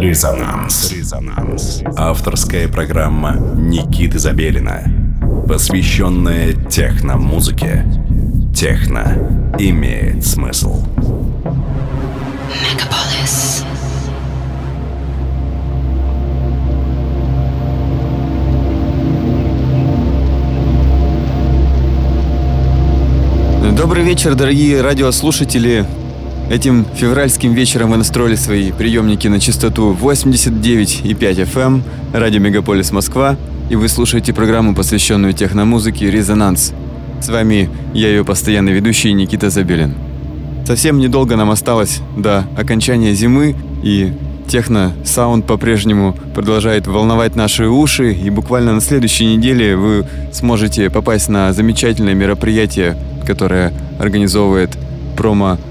Резонанс. Резонанс. Авторская программа Никиты Забелина, посвященная техно-музыке. Техно имеет смысл. Мегаполис. Добрый вечер, дорогие радиослушатели. Этим февральским вечером вы настроили свои приемники на частоту 89,5 FM, эм, радио Мегаполис Москва, и вы слушаете программу, посвященную техномузыке «Резонанс». С вами я ее постоянный ведущий Никита Забелин. Совсем недолго нам осталось до окончания зимы, и техно-саунд по-прежнему продолжает волновать наши уши, и буквально на следующей неделе вы сможете попасть на замечательное мероприятие, которое организовывает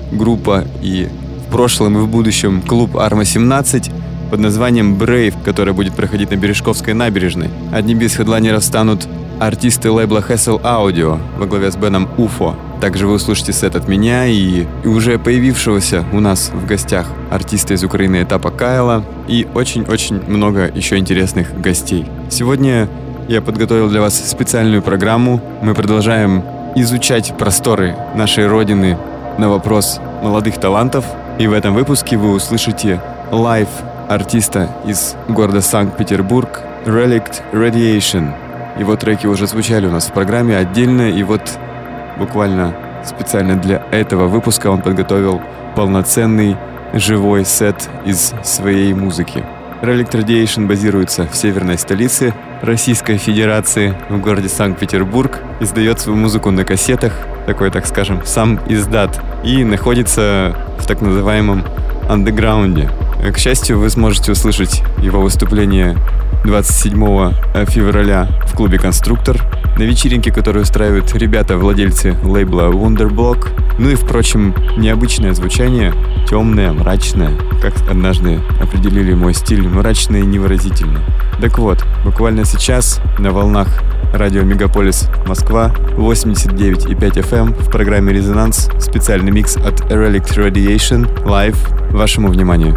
промо-группа и в прошлом и в будущем клуб «Арма-17» под названием «Brave», который будет проходить на Бережковской набережной. Одним из хедлайнеров станут артисты лейбла Hessel Audio во главе с Беном Уфо. Также вы услышите сет от меня и, и уже появившегося у нас в гостях артиста из Украины этапа Кайла и очень-очень много еще интересных гостей. Сегодня я подготовил для вас специальную программу. Мы продолжаем изучать просторы нашей Родины на вопрос молодых талантов. И в этом выпуске вы услышите live артиста из города Санкт-Петербург Relict Radiation. Его треки уже звучали у нас в программе отдельно, и вот буквально специально для этого выпуска он подготовил полноценный живой сет из своей музыки. Relic Radiation базируется в северной столице Российской Федерации в городе Санкт-Петербург, издает свою музыку на кассетах, такой, так скажем, сам издат, и находится в так называемом андеграунде. К счастью, вы сможете услышать его выступление 27 февраля в клубе «Конструктор», на вечеринке, которую устраивают ребята-владельцы лейбла Wonderblock. Ну и, впрочем, необычное звучание, темное, мрачное, как однажды определили мой стиль, мрачное и невыразительное. Так вот, буквально сейчас на волнах радио Мегаполис Москва 89,5 FM эм в программе «Резонанс» специальный микс от Relic Radiation Live вашему вниманию.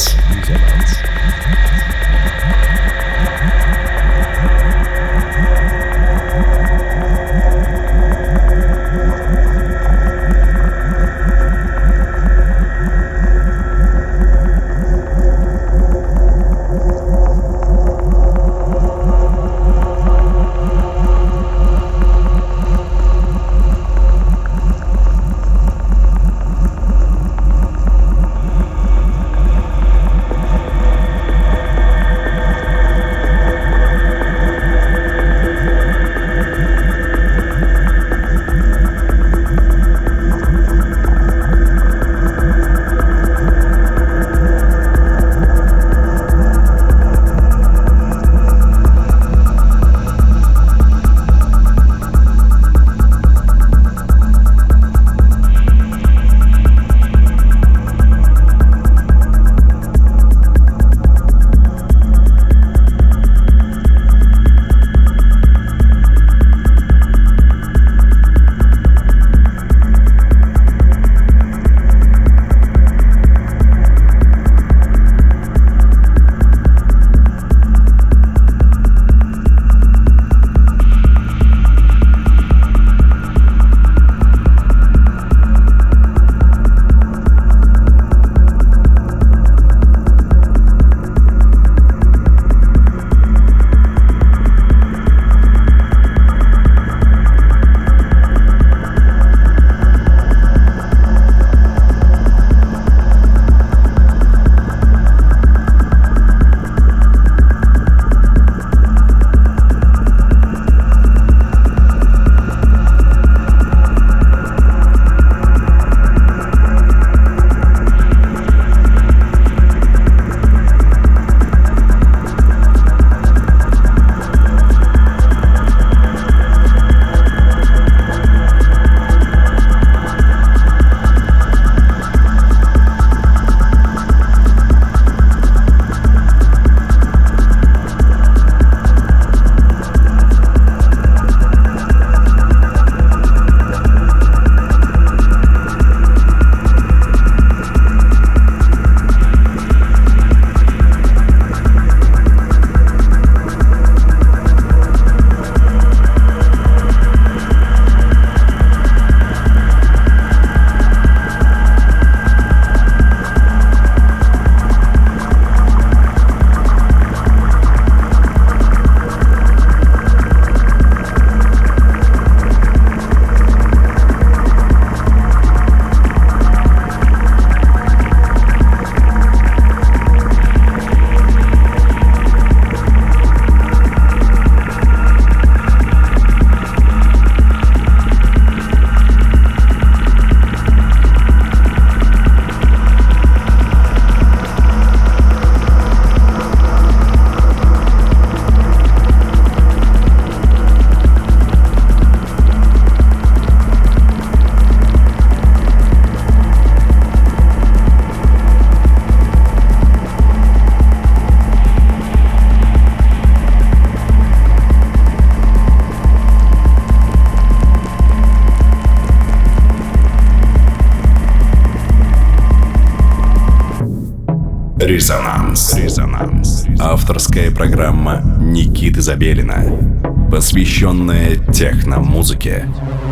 Резонанс. Резонанс. Резонанс. Авторская программа Никиты Забелина, посвященная техномузыке. музыке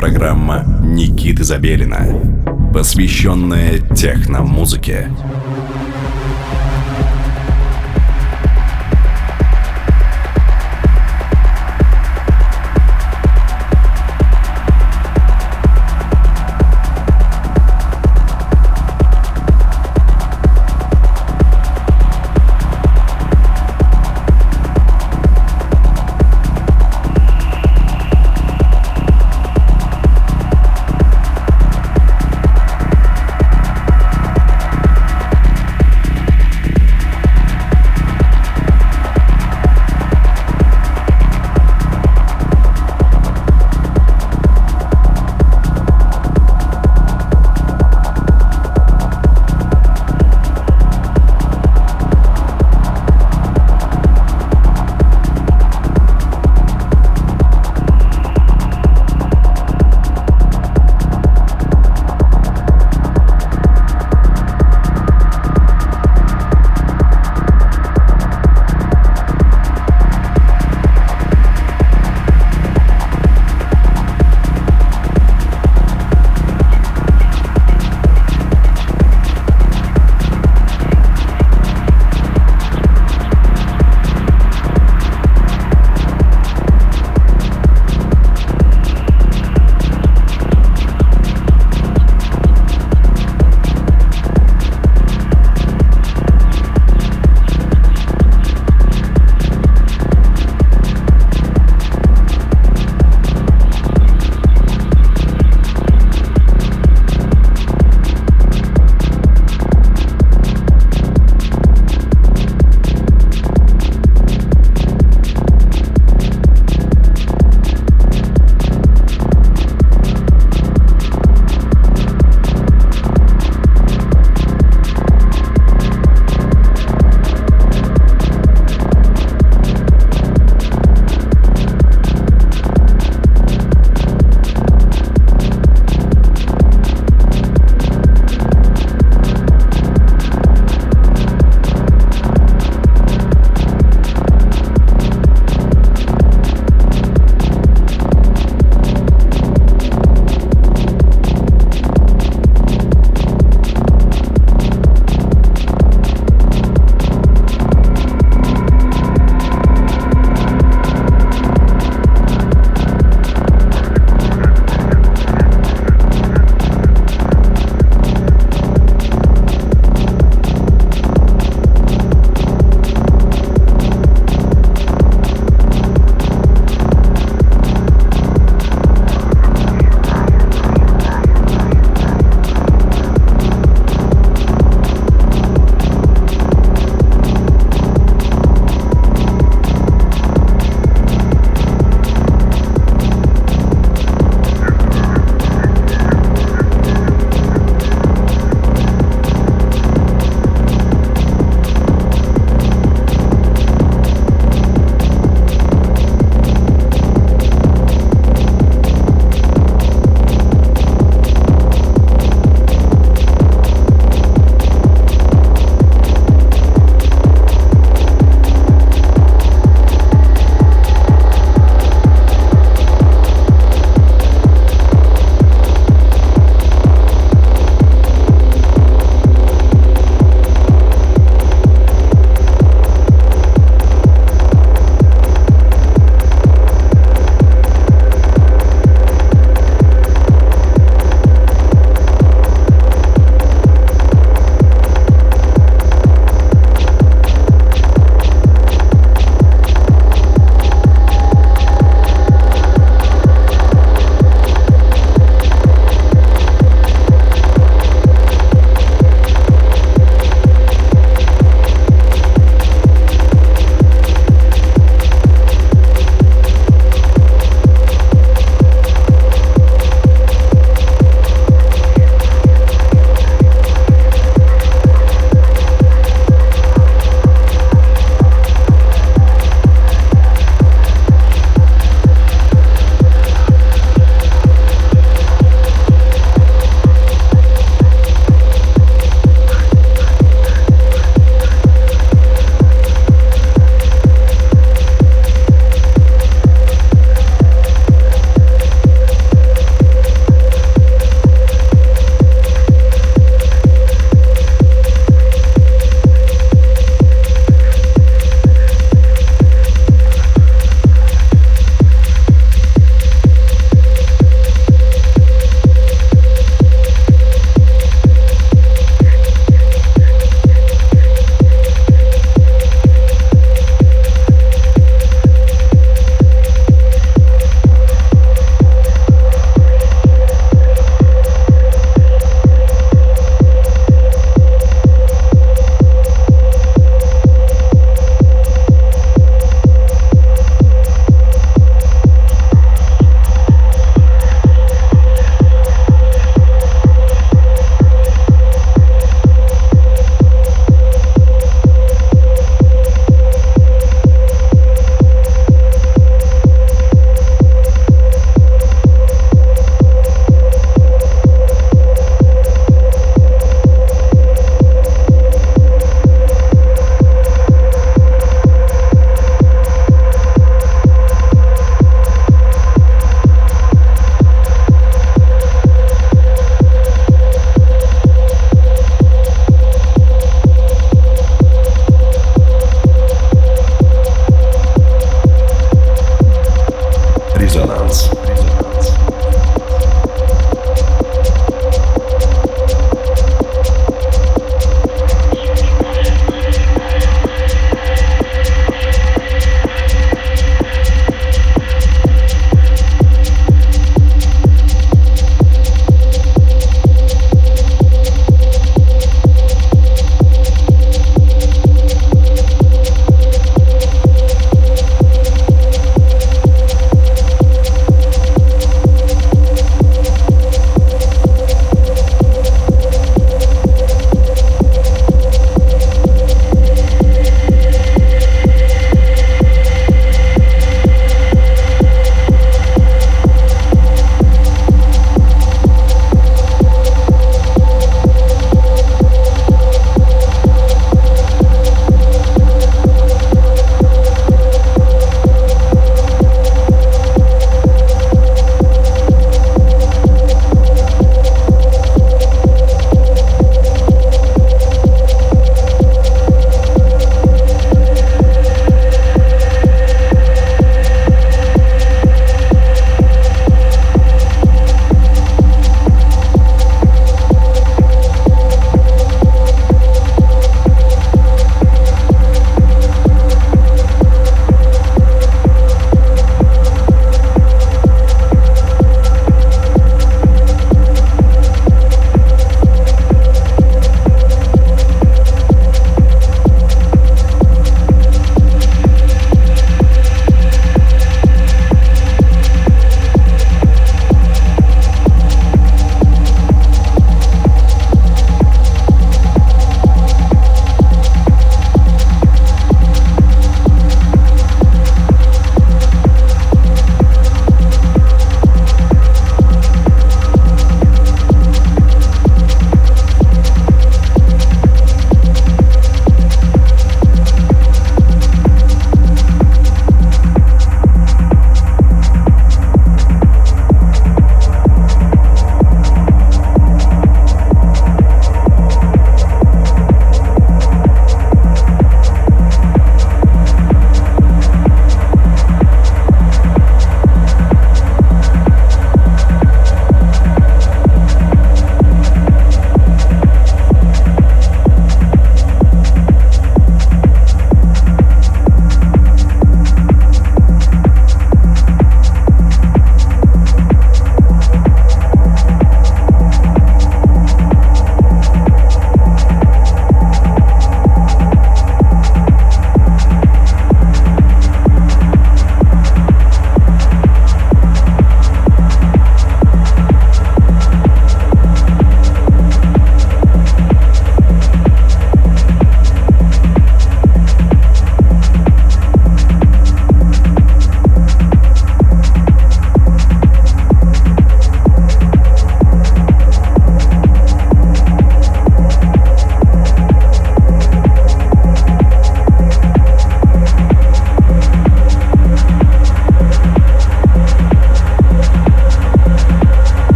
программа Никиты Забелина, посвященная техномузыке.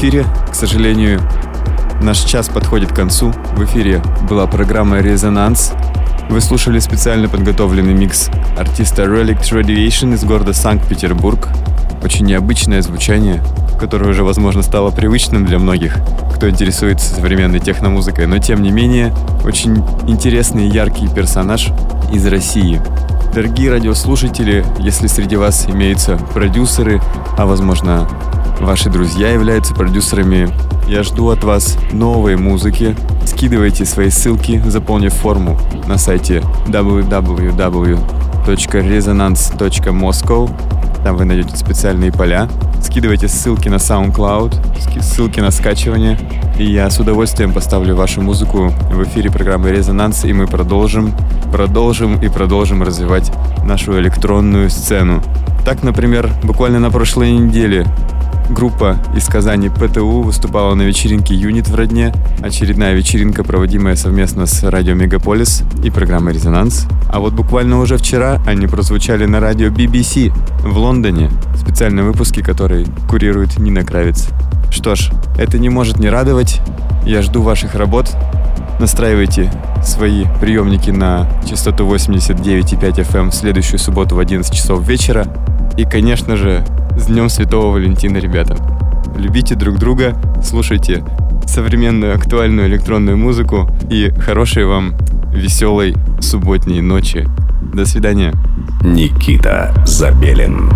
Эфире. К сожалению, наш час подходит к концу. В эфире была программа «Резонанс». Вы слушали специально подготовленный микс артиста Relic Radiation из города Санкт-Петербург. Очень необычное звучание, которое уже, возможно, стало привычным для многих, кто интересуется современной техномузыкой, но тем не менее, очень интересный и яркий персонаж из России. Дорогие радиослушатели, если среди вас имеются продюсеры, а возможно ваши друзья являются продюсерами, я жду от вас новой музыки. Скидывайте свои ссылки, заполнив форму на сайте www.resonance.moscow. Там вы найдете специальные поля. Скидывайте ссылки на SoundCloud, ссылки на скачивание. И я с удовольствием поставлю вашу музыку в эфире программы «Резонанс», и мы продолжим продолжим и продолжим развивать нашу электронную сцену. Так, например, буквально на прошлой неделе группа из Казани ПТУ выступала на вечеринке «Юнит» в Родне. Очередная вечеринка, проводимая совместно с радио «Мегаполис» и программой «Резонанс». А вот буквально уже вчера они прозвучали на радио BBC в Лондоне, специальном выпуске, который курирует Нина Кравец. Что ж, это не может не радовать. Я жду ваших работ. Настраивайте свои приемники на частоту 89,5 FM в следующую субботу в 11 часов вечера. И, конечно же, с Днем Святого Валентина, ребята. Любите друг друга, слушайте современную актуальную электронную музыку и хорошей вам веселой субботней ночи. До свидания. Никита Забелин.